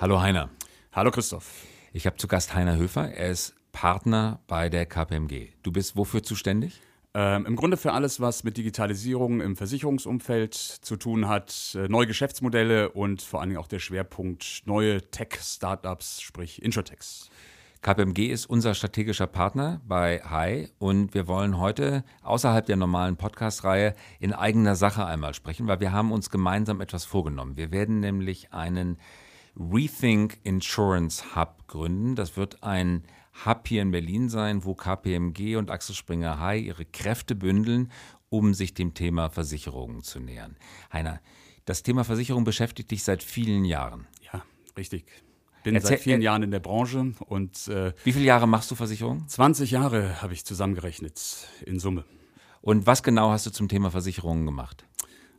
Hallo Heiner. Hallo Christoph. Ich habe zu Gast Heiner Höfer. Er ist Partner bei der KPMG. Du bist wofür zuständig? Ähm, Im Grunde für alles, was mit Digitalisierung im Versicherungsumfeld zu tun hat, äh, neue Geschäftsmodelle und vor allen Dingen auch der Schwerpunkt neue Tech-Startups, sprich Insurtechs. KPMG ist unser strategischer Partner bei Hi und wir wollen heute außerhalb der normalen Podcast-Reihe in eigener Sache einmal sprechen, weil wir haben uns gemeinsam etwas vorgenommen. Wir werden nämlich einen Rethink Insurance Hub gründen. Das wird ein Hub hier in Berlin sein, wo KPMG und Axel Springer Hi ihre Kräfte bündeln, um sich dem Thema Versicherungen zu nähern. Heiner, das Thema Versicherung beschäftigt dich seit vielen Jahren. Ja, richtig bin Erzähl, seit vielen Jahren in der Branche und äh, wie viele Jahre machst du Versicherung? 20 Jahre habe ich zusammengerechnet in Summe. Und was genau hast du zum Thema Versicherungen gemacht?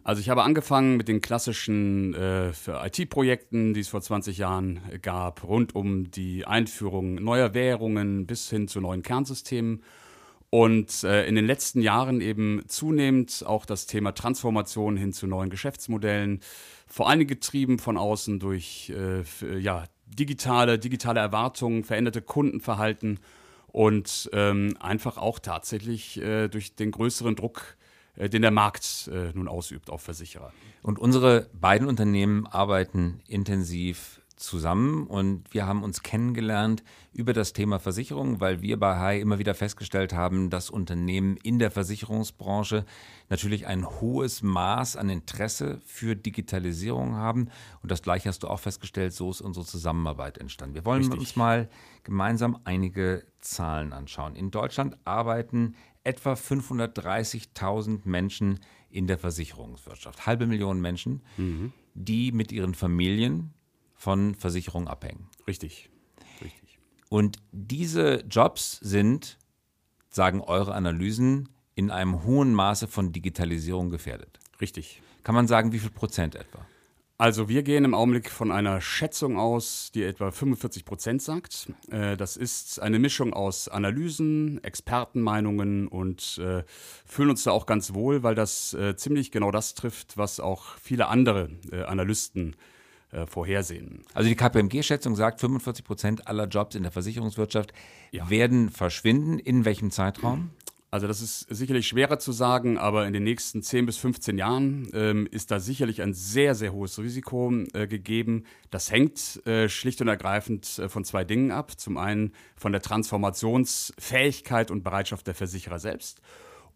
Also ich habe angefangen mit den klassischen äh, IT-Projekten, die es vor 20 Jahren gab, rund um die Einführung neuer Währungen bis hin zu neuen Kernsystemen. Und äh, in den letzten Jahren eben zunehmend auch das Thema Transformation hin zu neuen Geschäftsmodellen, vor allem getrieben von außen durch äh, ja, digitale, digitale Erwartungen, veränderte Kundenverhalten und ähm, einfach auch tatsächlich äh, durch den größeren Druck, äh, den der Markt äh, nun ausübt auf Versicherer. Und unsere beiden Unternehmen arbeiten intensiv zusammen und wir haben uns kennengelernt über das Thema Versicherung, weil wir bei Hai immer wieder festgestellt haben, dass Unternehmen in der Versicherungsbranche natürlich ein hohes Maß an Interesse für Digitalisierung haben und das gleiche hast du auch festgestellt, so ist unsere Zusammenarbeit entstanden. Wir wollen Richtig. uns mal gemeinsam einige Zahlen anschauen. In Deutschland arbeiten etwa 530.000 Menschen in der Versicherungswirtschaft, halbe Million Menschen, mhm. die mit ihren Familien von Versicherungen abhängen. Richtig, richtig. Und diese Jobs sind, sagen eure Analysen, in einem hohen Maße von Digitalisierung gefährdet. Richtig. Kann man sagen, wie viel Prozent etwa? Also wir gehen im Augenblick von einer Schätzung aus, die etwa 45 Prozent sagt. Äh, das ist eine Mischung aus Analysen, Expertenmeinungen und äh, fühlen uns da auch ganz wohl, weil das äh, ziemlich genau das trifft, was auch viele andere Analysten äh, vorhersehen. Also die KPMG-Schätzung sagt, 45 Prozent aller Jobs in der Versicherungswirtschaft ja. werden verschwinden. In welchem Zeitraum? Also das ist sicherlich schwerer zu sagen, aber in den nächsten 10 bis 15 Jahren ähm, ist da sicherlich ein sehr, sehr hohes Risiko äh, gegeben. Das hängt äh, schlicht und ergreifend äh, von zwei Dingen ab. Zum einen von der Transformationsfähigkeit und Bereitschaft der Versicherer selbst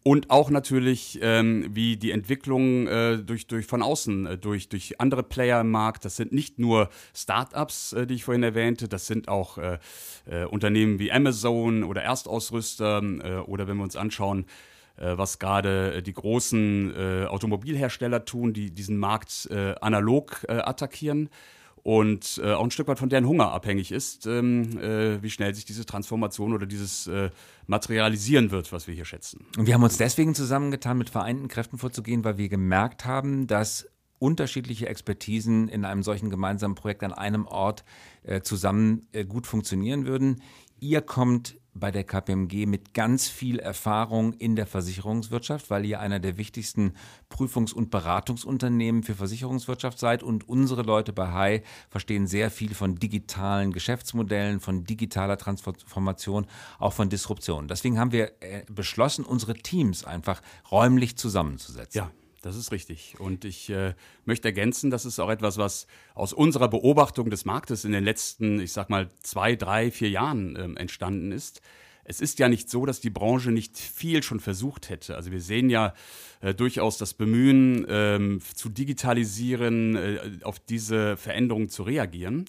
und auch natürlich, ähm, wie die Entwicklung äh, durch, durch von außen, äh, durch, durch andere Player im Markt. Das sind nicht nur Startups, äh, die ich vorhin erwähnte, das sind auch äh, äh, Unternehmen wie Amazon oder Erstausrüster äh, oder wenn wir uns anschauen, äh, was gerade äh, die großen äh, Automobilhersteller tun, die diesen Markt äh, analog äh, attackieren und äh, auch ein Stück weit von deren Hunger abhängig ist, ähm, äh, wie schnell sich diese Transformation oder dieses äh, materialisieren wird, was wir hier schätzen. Und wir haben uns deswegen zusammengetan, mit vereinten Kräften vorzugehen, weil wir gemerkt haben, dass unterschiedliche Expertisen in einem solchen gemeinsamen Projekt an einem Ort äh, zusammen äh, gut funktionieren würden. Ihr kommt bei der KPMG mit ganz viel Erfahrung in der Versicherungswirtschaft, weil ihr einer der wichtigsten Prüfungs- und Beratungsunternehmen für Versicherungswirtschaft seid und unsere Leute bei HI verstehen sehr viel von digitalen Geschäftsmodellen, von digitaler Transformation, auch von Disruption. Deswegen haben wir äh, beschlossen, unsere Teams einfach räumlich zusammenzusetzen. Ja, das ist richtig. Und ich äh, möchte ergänzen, das ist auch etwas, was aus unserer Beobachtung des Marktes in den letzten, ich sag mal, zwei, drei, vier Jahren ähm, entstanden ist. Es ist ja nicht so, dass die Branche nicht viel schon versucht hätte. Also wir sehen ja äh, durchaus das Bemühen, ähm, zu digitalisieren, äh, auf diese Veränderungen zu reagieren.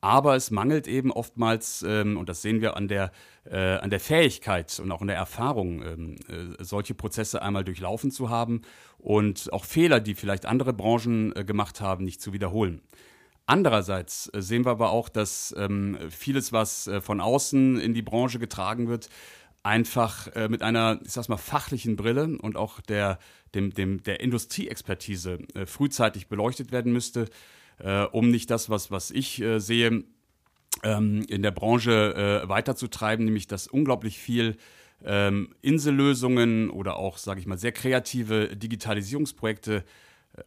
Aber es mangelt eben oftmals, ähm, und das sehen wir an der, äh, an der Fähigkeit und auch an der Erfahrung, ähm, äh, solche Prozesse einmal durchlaufen zu haben und auch Fehler, die vielleicht andere Branchen äh, gemacht haben, nicht zu wiederholen. Andererseits äh, sehen wir aber auch, dass ähm, vieles, was äh, von außen in die Branche getragen wird, einfach äh, mit einer, ich sag's mal, fachlichen Brille und auch der, dem, dem, der Industrieexpertise frühzeitig beleuchtet werden müsste um nicht das, was, was ich sehe, in der Branche äh, weiterzutreiben, nämlich dass unglaublich viel ähm, Insellösungen oder auch, sage ich mal, sehr kreative Digitalisierungsprojekte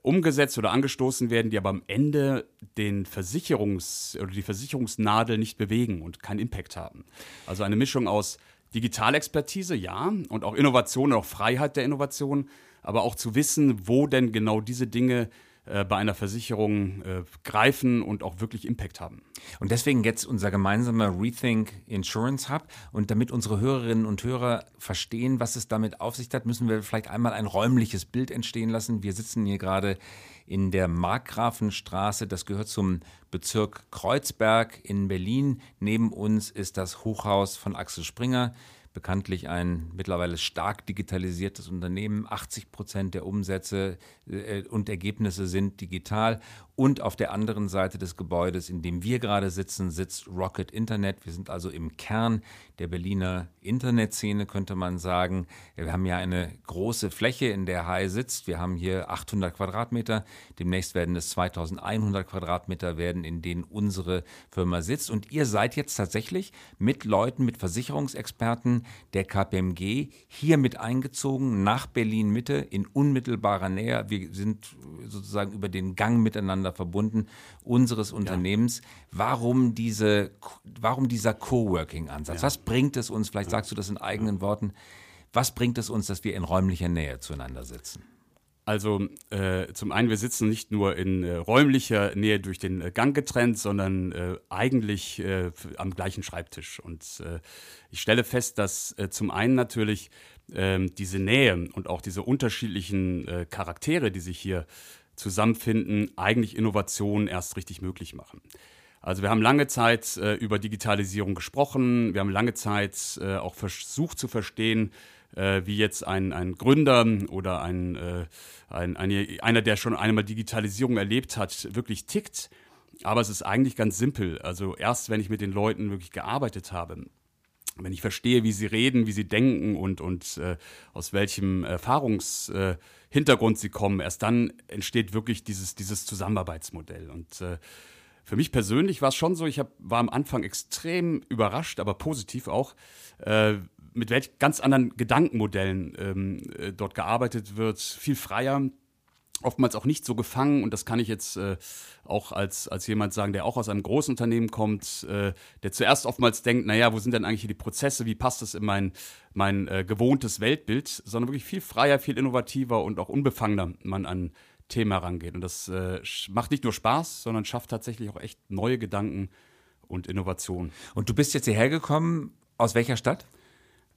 umgesetzt oder angestoßen werden, die aber am Ende den Versicherungs- oder die Versicherungsnadel nicht bewegen und keinen Impact haben. Also eine Mischung aus Digitalexpertise, ja, und auch Innovation auch Freiheit der Innovation, aber auch zu wissen, wo denn genau diese Dinge äh, bei einer Versicherung äh, greifen und auch wirklich Impact haben. Und deswegen jetzt unser gemeinsamer Rethink Insurance Hub. Und damit unsere Hörerinnen und Hörer verstehen, was es damit auf sich hat, müssen wir vielleicht einmal ein räumliches Bild entstehen lassen. Wir sitzen hier gerade in der Markgrafenstraße. Das gehört zum Bezirk Kreuzberg in Berlin. Neben uns ist das Hochhaus von Axel Springer bekanntlich ein mittlerweile stark digitalisiertes Unternehmen. 80 Prozent der Umsätze äh, und Ergebnisse sind digital. Und auf der anderen Seite des Gebäudes, in dem wir gerade sitzen, sitzt Rocket Internet. Wir sind also im Kern der Berliner Internetszene, könnte man sagen. Wir haben ja eine große Fläche, in der Hai sitzt. Wir haben hier 800 Quadratmeter. Demnächst werden es 2100 Quadratmeter werden, in denen unsere Firma sitzt. Und ihr seid jetzt tatsächlich mit Leuten, mit Versicherungsexperten der KPMG hier mit eingezogen nach Berlin Mitte in unmittelbarer Nähe. Wir sind sozusagen über den Gang miteinander miteinander verbunden, unseres Unternehmens. Ja. Warum, diese, warum dieser Coworking-Ansatz? Ja. Was bringt es uns, vielleicht sagst du das in eigenen Worten, was bringt es uns, dass wir in räumlicher Nähe zueinander sitzen? Also äh, zum einen, wir sitzen nicht nur in äh, räumlicher Nähe durch den äh, Gang getrennt, sondern äh, eigentlich äh, am gleichen Schreibtisch. Und äh, ich stelle fest, dass zum einen natürlich ähm, diese Nähe und auch diese unterschiedlichen Charaktere, die sich hier zusammenfinden, eigentlich Innovationen erst richtig möglich machen. Also wir haben lange Zeit über Digitalisierung gesprochen, wir haben lange Zeit auch versucht zu verstehen, äh, wie jetzt ein, ein Gründer oder ein, äh, ein, eine, einer, der schon einmal Digitalisierung erlebt hat, wirklich tickt. Aber es ist eigentlich ganz simpel. Also erst wenn ich mit den Leuten wirklich gearbeitet habe, wenn ich verstehe, wie sie reden, wie sie denken und, und äh, aus welchem Erfahrungshintergrund äh, sie kommen, erst dann entsteht wirklich dieses, dieses Zusammenarbeitsmodell. Und äh, für mich persönlich war es schon so, ich hab, war am Anfang extrem überrascht, aber positiv auch, äh, mit welch ganz anderen Gedankenmodellen ähm, äh, dort gearbeitet wird, viel freier, oftmals auch nicht so gefangen und das kann ich jetzt äh, auch als, als jemand sagen, der auch aus einem großen Unternehmen kommt, äh, der zuerst oftmals denkt, naja, wo sind denn eigentlich hier die Prozesse, wie passt das in mein, mein äh, gewohntes Weltbild, sondern wirklich viel freier, viel innovativer und auch unbefangener man an Themen herangeht. Und das äh, macht nicht nur Spaß, sondern schafft tatsächlich auch echt neue Gedanken und Innovationen. Und du bist jetzt hierher gekommen, aus welcher Stadt?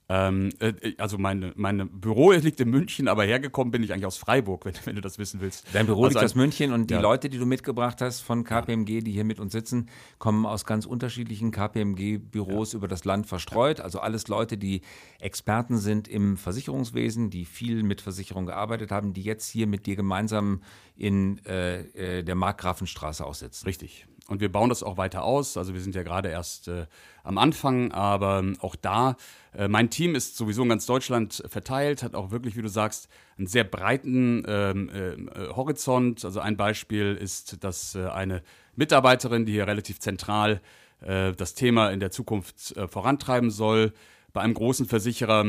Ähm, äh, also mein meine Büro liegt in München, aber hergekommen bin ich eigentlich aus Freiburg, wenn, wenn du das wissen willst. Dein Büro also liegt aus München und die ja. Leute, die du mitgebracht hast von KPMG, die hier mit uns sitzen, kommen aus ganz unterschiedlichen KPMG-Büros ja. über das Land verstreut. Also alles Leute, die Experten sind im Versicherungswesen, die viel mit Versicherung gearbeitet haben, die jetzt hier mit dir gemeinsam in äh, äh der Markgrafenstraße aussitzen. Richtig. Und wir bauen das auch weiter aus. Also wir sind ja gerade erst äh, am Anfang, aber auch da, äh, mein Team ist sowieso in ganz Deutschland verteilt, hat auch wirklich, wie du sagst, einen sehr breiten ähm, äh, Horizont. Also ein Beispiel ist, dass äh, eine Mitarbeiterin, die hier relativ zentral äh, das Thema in der Zukunft äh, vorantreiben soll, bei einem großen Versicherer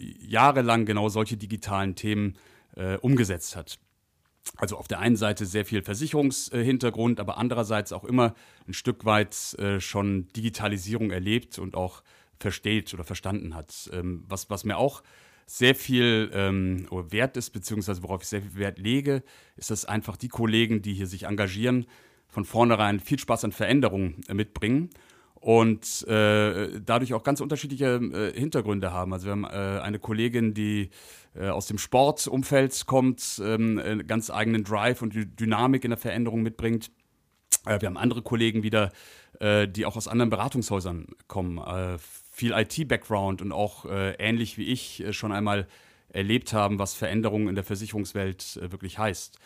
jahrelang genau solche digitalen Themen umgesetzt hat. Also auf der einen Seite sehr viel Versicherungshintergrund, aber andererseits auch immer ein Stück weit äh, schon Digitalisierung erlebt und auch versteht oder verstanden hat. Ähm, was, was mir auch sehr viel ähm, wert ist, beziehungsweise worauf ich sehr viel Wert lege, ist, dass einfach die Kollegen, die hier sich engagieren, von vornherein viel Spaß an Veränderungen äh, mitbringen und äh, dadurch auch ganz unterschiedliche äh, Hintergründe haben. Also wir haben äh, eine Kollegin, die äh, aus dem Sportumfeld kommt, ähm, einen ganz eigenen Drive und Dynamik in der Veränderung mitbringt. Äh, wir haben andere Kollegen wieder, äh, die auch aus anderen Beratungshäusern kommen, viel IT-Background und auch ähnlich wie ich schon einmal erlebt haben, was Veränderungen in der Versicherungswelt wirklich heißt.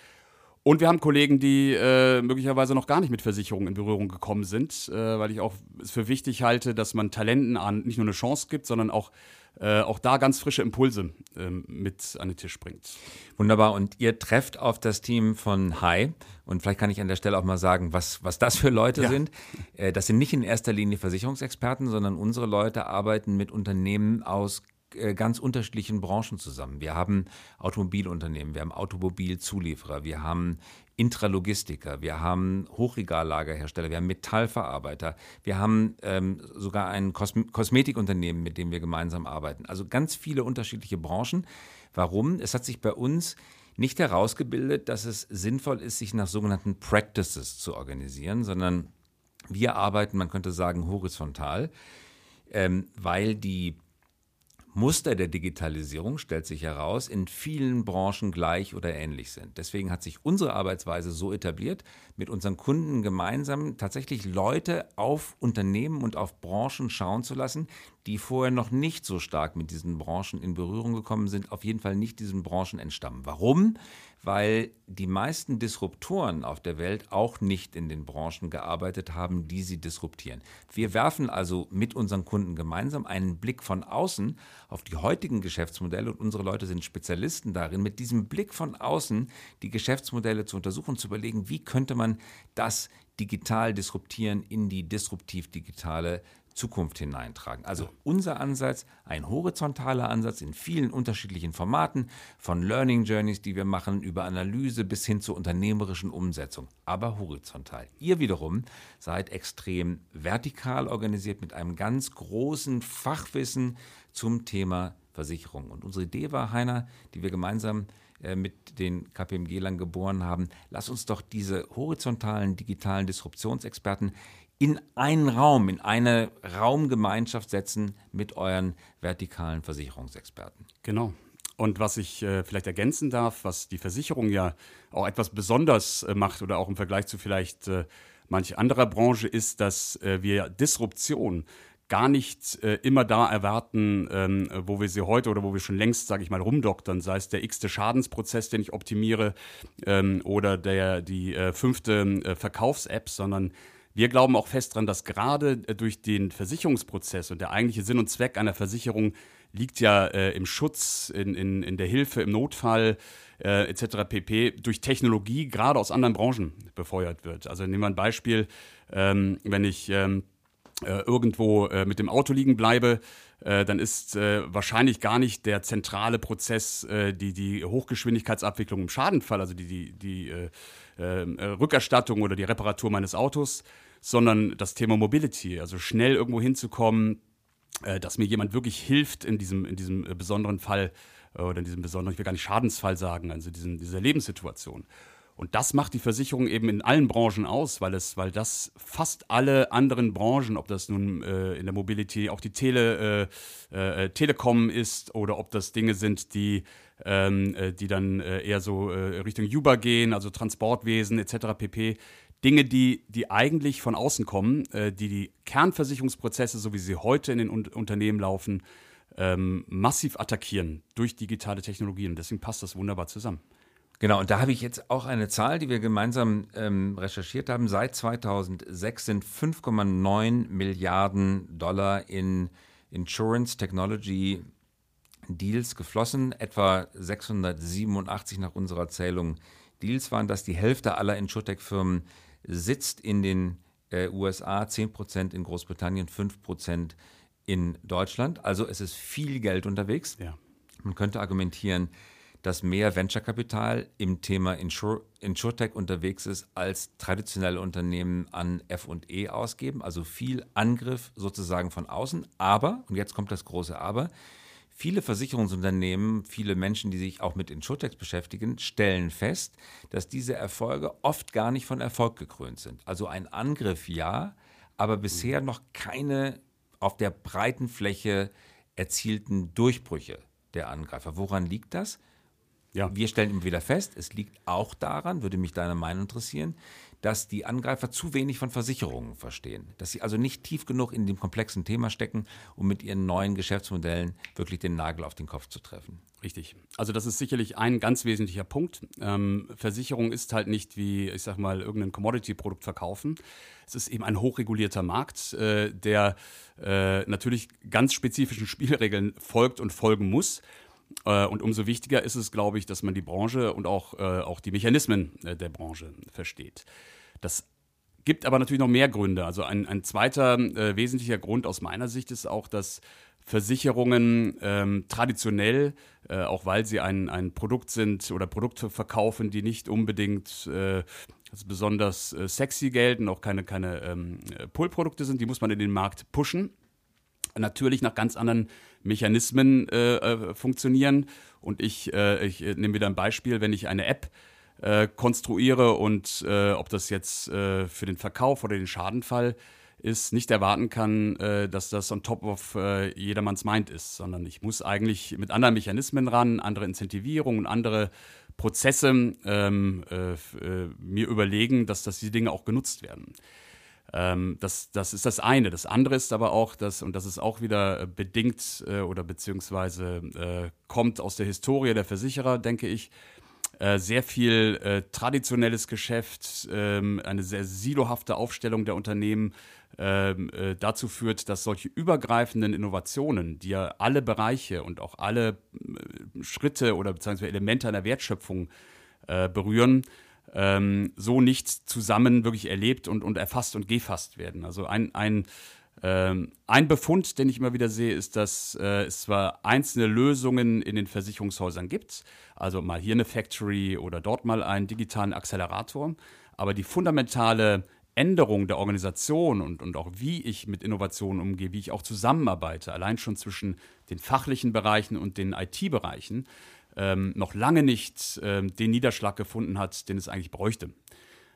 Und wir haben Kollegen, die äh, möglicherweise noch gar nicht mit Versicherungen in Berührung gekommen sind, äh, weil ich auch es für wichtig halte, dass man Talenten an nicht nur eine Chance gibt, sondern auch, äh, auch da ganz frische Impulse ähm, mit an den Tisch bringt. Wunderbar. Und ihr trefft auf das Team von Hi. Und vielleicht kann ich an der Stelle auch mal sagen, was, was das für Leute ja. sind. Äh, das sind nicht in erster Linie Versicherungsexperten, sondern unsere Leute arbeiten mit Unternehmen aus ganz unterschiedlichen Branchen zusammen. Wir haben Automobilunternehmen, wir haben Automobilzulieferer, wir haben Intralogistiker, wir haben Hochregallagerhersteller, wir haben Metallverarbeiter, wir haben ähm, sogar ein Kosm Kosmetikunternehmen, mit dem wir gemeinsam arbeiten. Also ganz viele unterschiedliche Branchen. Warum? Es hat sich bei uns nicht herausgebildet, dass es sinnvoll ist, sich nach sogenannten Practices zu organisieren, sondern wir arbeiten, man könnte sagen, horizontal, ähm, weil die Muster der Digitalisierung, stellt sich heraus, in vielen Branchen gleich oder ähnlich sind. Deswegen hat sich unsere Arbeitsweise so etabliert, mit unseren Kunden gemeinsam tatsächlich Leute auf Unternehmen und auf Branchen schauen zu lassen, die vorher noch nicht so stark mit diesen Branchen in Berührung gekommen sind, auf jeden Fall nicht diesen Branchen entstammen. Warum? Weil die meisten Disruptoren auf der Welt auch nicht in den Branchen gearbeitet haben, die sie disruptieren. Wir werfen also mit unseren Kunden gemeinsam einen Blick von außen auf die heutigen Geschäftsmodelle und unsere Leute sind Spezialisten darin, mit diesem Blick von außen die Geschäftsmodelle zu untersuchen zu überlegen, wie könnte man das digital disruptieren in die disruptiv digitale Zukunft hineintragen. Also unser Ansatz, ein horizontaler Ansatz in vielen unterschiedlichen Formaten, von Learning Journeys, die wir machen, über Analyse bis hin zur unternehmerischen Umsetzung, aber horizontal. Ihr wiederum seid extrem vertikal organisiert mit einem ganz großen Fachwissen zum Thema Versicherung. Und unsere Idee war, Heiner, die wir gemeinsam äh, mit den KPMG-Lern geboren haben, lass uns doch diese horizontalen digitalen Disruptionsexperten in einen Raum, in eine Raumgemeinschaft setzen mit euren vertikalen Versicherungsexperten. Genau. Und was ich äh, vielleicht ergänzen darf, was die Versicherung ja auch etwas besonders äh, macht oder auch im Vergleich zu vielleicht äh, manch anderer Branche, ist, dass äh, wir Disruption gar nicht äh, immer da erwarten, ähm, wo wir sie heute oder wo wir schon längst, sage ich mal, rumdoktern, sei es der x-te Schadensprozess, den ich optimiere ähm, oder der, die äh, fünfte Verkaufs-App, sondern wir glauben auch fest daran, dass gerade äh, durch den Versicherungsprozess und der eigentliche Sinn und Zweck einer Versicherung liegt ja äh, im Schutz, in, in, in der Hilfe, im Notfall äh, etc. pp. durch Technologie gerade aus anderen Branchen befeuert wird. Also nehmen wir ein Beispiel, ähm, wenn ich ähm, äh, irgendwo äh, mit dem Auto liegen bleibe, äh, dann ist wahrscheinlich gar nicht der zentrale Prozess die, die Hochgeschwindigkeitsabwicklung im Schadenfall, also die, die, die Rückerstattung oder die Reparatur meines Autos, sondern das Thema Mobility, also schnell irgendwo hinzukommen, dass mir jemand wirklich hilft in diesem, in diesem besonderen Fall oder in diesem besonderen, ich will gar nicht Schadensfall sagen, also diesen, dieser Lebenssituation. Und das macht die Versicherung eben in allen Branchen aus, weil es, weil das fast alle anderen Branchen, ob das nun äh, in der Mobility auch die Tele, äh, äh, Telekom ist oder ob das Dinge sind, die, ähm, äh, die dann äh, eher so äh, Richtung Uber gehen, also Transportwesen etc. pp. Dinge, die, die eigentlich von außen kommen, die die Kernversicherungsprozesse, so wie sie heute in den Un Unternehmen laufen, ähm, massiv attackieren durch digitale Technologien. Deswegen passt das wunderbar zusammen. Genau, und da habe ich jetzt auch eine Zahl, die wir gemeinsam ähm, recherchiert haben. Seit 2006 sind 5,9 Milliarden Dollar in Insurance Technology Deals geflossen. Etwa 687 nach unserer Zählung Deals waren das. Die Hälfte aller Insurtech-Firmen sitzt in den äh, USA, 10% in Großbritannien, 5% in Deutschland. Also es ist viel Geld unterwegs. Ja. Man könnte argumentieren, dass mehr Venture-Kapital im Thema Insure InsurTech unterwegs ist, als traditionelle Unternehmen an FE ausgeben. Also viel Angriff sozusagen von außen. Aber, und jetzt kommt das große Aber, Viele Versicherungsunternehmen, viele Menschen, die sich auch mit Insurtechs beschäftigen, stellen fest, dass diese Erfolge oft gar nicht von Erfolg gekrönt sind. Also ein Angriff ja, aber bisher noch keine auf der breiten Fläche erzielten Durchbrüche der Angreifer. Woran liegt das? Ja. Wir stellen immer wieder fest, es liegt auch daran, würde mich deine Meinung interessieren, dass die Angreifer zu wenig von Versicherungen verstehen. Dass sie also nicht tief genug in dem komplexen Thema stecken, um mit ihren neuen Geschäftsmodellen wirklich den Nagel auf den Kopf zu treffen. Richtig. Also das ist sicherlich ein ganz wesentlicher Punkt. Ähm, Versicherung ist halt nicht wie, ich sag mal, irgendein Commodity-Produkt verkaufen. Es ist eben ein hochregulierter Markt, äh, der äh, natürlich ganz spezifischen Spielregeln folgt und folgen muss. Äh, und umso wichtiger ist es, glaube ich, dass man die Branche und auch, äh, auch die Mechanismen äh, der Branche versteht. Das gibt aber natürlich noch mehr Gründe. Also ein, ein zweiter äh, wesentlicher Grund aus meiner Sicht ist auch, dass Versicherungen ähm, traditionell, äh, auch weil sie ein, ein Produkt sind oder Produkte verkaufen, die nicht unbedingt äh, besonders äh, sexy gelten, auch keine, keine ähm, Pull-Produkte sind, die muss man in den Markt pushen. Natürlich nach ganz anderen Mechanismen äh, äh, funktionieren. Und ich, äh, ich nehme wieder ein Beispiel, wenn ich eine App konstruiere und ob das jetzt für den Verkauf oder den Schadenfall ist, nicht erwarten kann, äh, dass das on top of äh, jedermanns Mind ist, sondern ich muss eigentlich mit anderen Mechanismen ran, andere Incentivierungen, andere Prozesse ähm, äh, äh, mir überlegen, dass, dass diese Dinge auch genutzt werden. Ähm, das, das ist das eine. Das andere ist aber auch, dass, und das ist auch wieder bedingt äh, oder beziehungsweise äh, kommt aus der Historie der Versicherer, denke ich, äh, sehr viel äh, traditionelles Geschäft, ähm, eine sehr silohafte Aufstellung der Unternehmen ähm, äh, dazu führt, dass solche übergreifenden Innovationen, die ja alle Bereiche und auch alle äh, Schritte oder beziehungsweise Elemente einer Wertschöpfung äh, berühren, ähm, so nicht zusammen wirklich erlebt und, und erfasst und gefasst werden. Also ein, ein ähm, ein Befund, den ich immer wieder sehe, ist, dass äh, es zwar einzelne Lösungen in den Versicherungshäusern gibt, also mal hier eine Factory oder dort mal einen digitalen Accelerator, aber die fundamentale Änderung der Organisation und, und auch wie ich mit Innovationen umgehe, wie ich auch zusammenarbeite, allein schon zwischen den fachlichen Bereichen und den IT-Bereichen, ähm, noch lange nicht ähm, den Niederschlag gefunden hat, den es eigentlich bräuchte.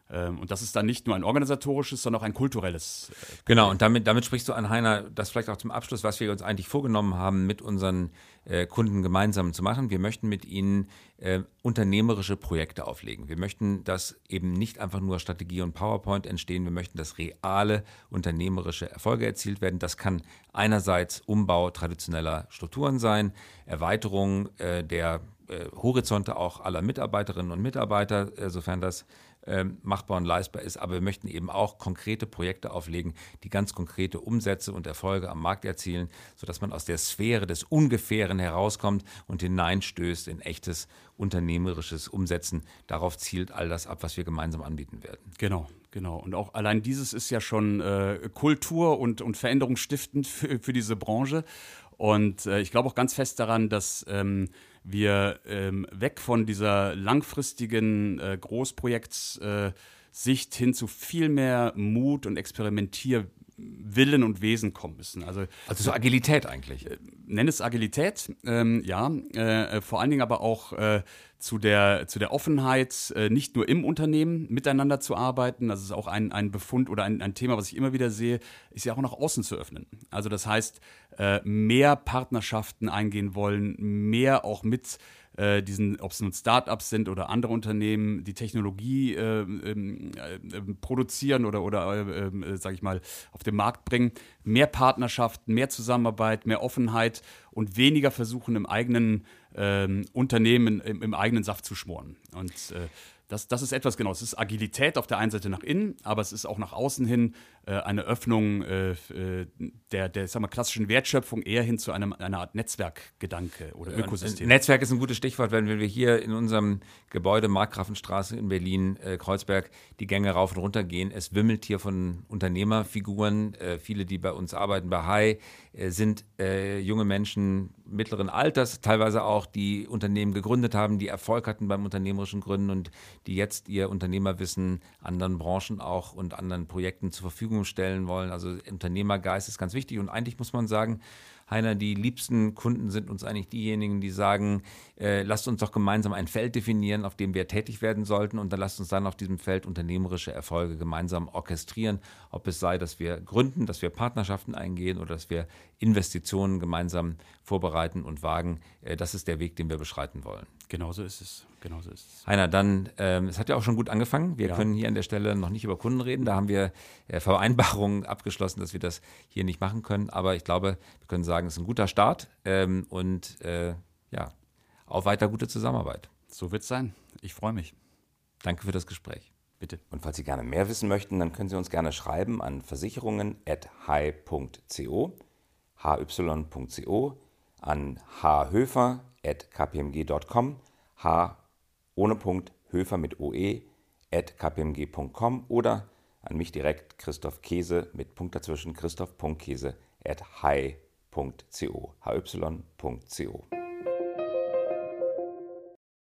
Ähm, und das ist dann nicht nur ein organisatorisches, sondern auch ein kulturelles. Äh, genau, und damit, damit sprichst du an, Heiner, das vielleicht auch zum Abschluss, was wir uns eigentlich vorgenommen haben, mit unseren äh, Kunden gemeinsam zu machen. Wir möchten mit ihnen äh, unternehmerische Projekte auflegen. Wir möchten, dass eben nicht einfach nur Strategie und PowerPoint entstehen. Wir möchten, dass reale unternehmerische Erfolge erzielt werden. Das kann einerseits Umbau traditioneller Strukturen sein, Erweiterung äh, der äh, Horizonte auch aller Mitarbeiterinnen und Mitarbeiter, äh, sofern das ähm, machbar und leistbar ist. Aber wir möchten eben auch konkrete Projekte auflegen, die ganz konkrete Umsätze und Erfolge am Markt erzielen, sodass man aus der Sphäre des Ungefähren herauskommt und hineinstößt in echtes unternehmerisches Umsetzen. Darauf zielt all das ab, was wir gemeinsam anbieten werden. Genau, Genau, und auch allein dieses ist ja schon äh, Kultur und, und veränderungsstiftend für, für diese Branche. Und äh, ich glaube auch ganz fest daran, dass ähm, wir ähm, weg von dieser langfristigen äh, Großprojektsicht äh, hin zu viel mehr Mut und Experimentierwillen und Wesen kommen müssen. Also, also so Agilität eigentlich. Äh, nenn es Agilität, ähm, ja. Äh, vor allen Dingen aber auch äh, zu der, zu der Offenheit, äh, nicht nur im Unternehmen miteinander zu arbeiten, das ist auch ein, ein Befund oder ein, ein Thema, was ich immer wieder sehe, ist ja auch nach außen zu öffnen. Also das heißt, äh, mehr Partnerschaften eingehen wollen, mehr auch mit äh, diesen, ob es nun Startups sind oder andere Unternehmen, die Technologie äh, ähm, äh, produzieren oder, oder äh, äh, sage ich mal, auf den Markt bringen, mehr Partnerschaften, mehr Zusammenarbeit, mehr Offenheit und weniger versuchen, im eigenen ähm, Unternehmen, im, im, eigenen Saft zu schmoren. Und äh, das, das ist etwas genau. Es ist Agilität auf der einen Seite nach innen, aber es ist auch nach außen hin eine Öffnung äh, äh der, der sag mal, klassischen Wertschöpfung eher hin zu einem, einer Art Netzwerkgedanke oder Ökosystem. Netzwerk ist ein gutes Stichwort, wenn wir hier in unserem Gebäude Markgrafenstraße in Berlin, äh, Kreuzberg, die Gänge rauf und runter gehen. Es wimmelt hier von Unternehmerfiguren. Äh, viele, die bei uns arbeiten, bei Hai, äh, sind junge Menschen mittleren Alters, teilweise auch, die Unternehmen gegründet haben, die Erfolg hatten beim unternehmerischen Gründen und die jetzt ihr Unternehmerwissen anderen Branchen auch und anderen Projekten zur Verfügung stellen wollen. Also Unternehmergeist ist ganz wichtig und eigentlich muss man sagen, Heiner, die liebsten Kunden sind uns eigentlich diejenigen, die sagen, äh, lasst uns doch gemeinsam ein Feld definieren, auf dem wir tätig werden sollten und dann lasst uns dann auf diesem Feld unternehmerische Erfolge gemeinsam orchestrieren, ob es sei, dass wir gründen, dass wir Partnerschaften eingehen oder dass wir Investitionen gemeinsam vorbereiten und wagen. Äh, das ist der Weg, den wir beschreiten wollen. Genauso ist es. Genauso ist es. Heiner, dann, ähm, es hat ja auch schon gut angefangen. Wir ja. können hier an der Stelle noch nicht über Kunden reden. Da haben wir äh, Vereinbarungen abgeschlossen, dass wir das hier nicht machen können. Aber ich glaube, wir können sagen, es ist ein guter Start ähm, und äh, ja, auf weiter gute Zusammenarbeit. So wird es sein. Ich freue mich. Danke für das Gespräch. Bitte. Und falls Sie gerne mehr wissen möchten, dann können Sie uns gerne schreiben an versicherungen.hi.co, hy.co, an hhöfer.kpmg.com, h ohne Punkt Höfer mit oe at kpmg.com oder an mich direkt Christoph Käse mit Punkt dazwischen christoph.käse at hi.co. hy.co.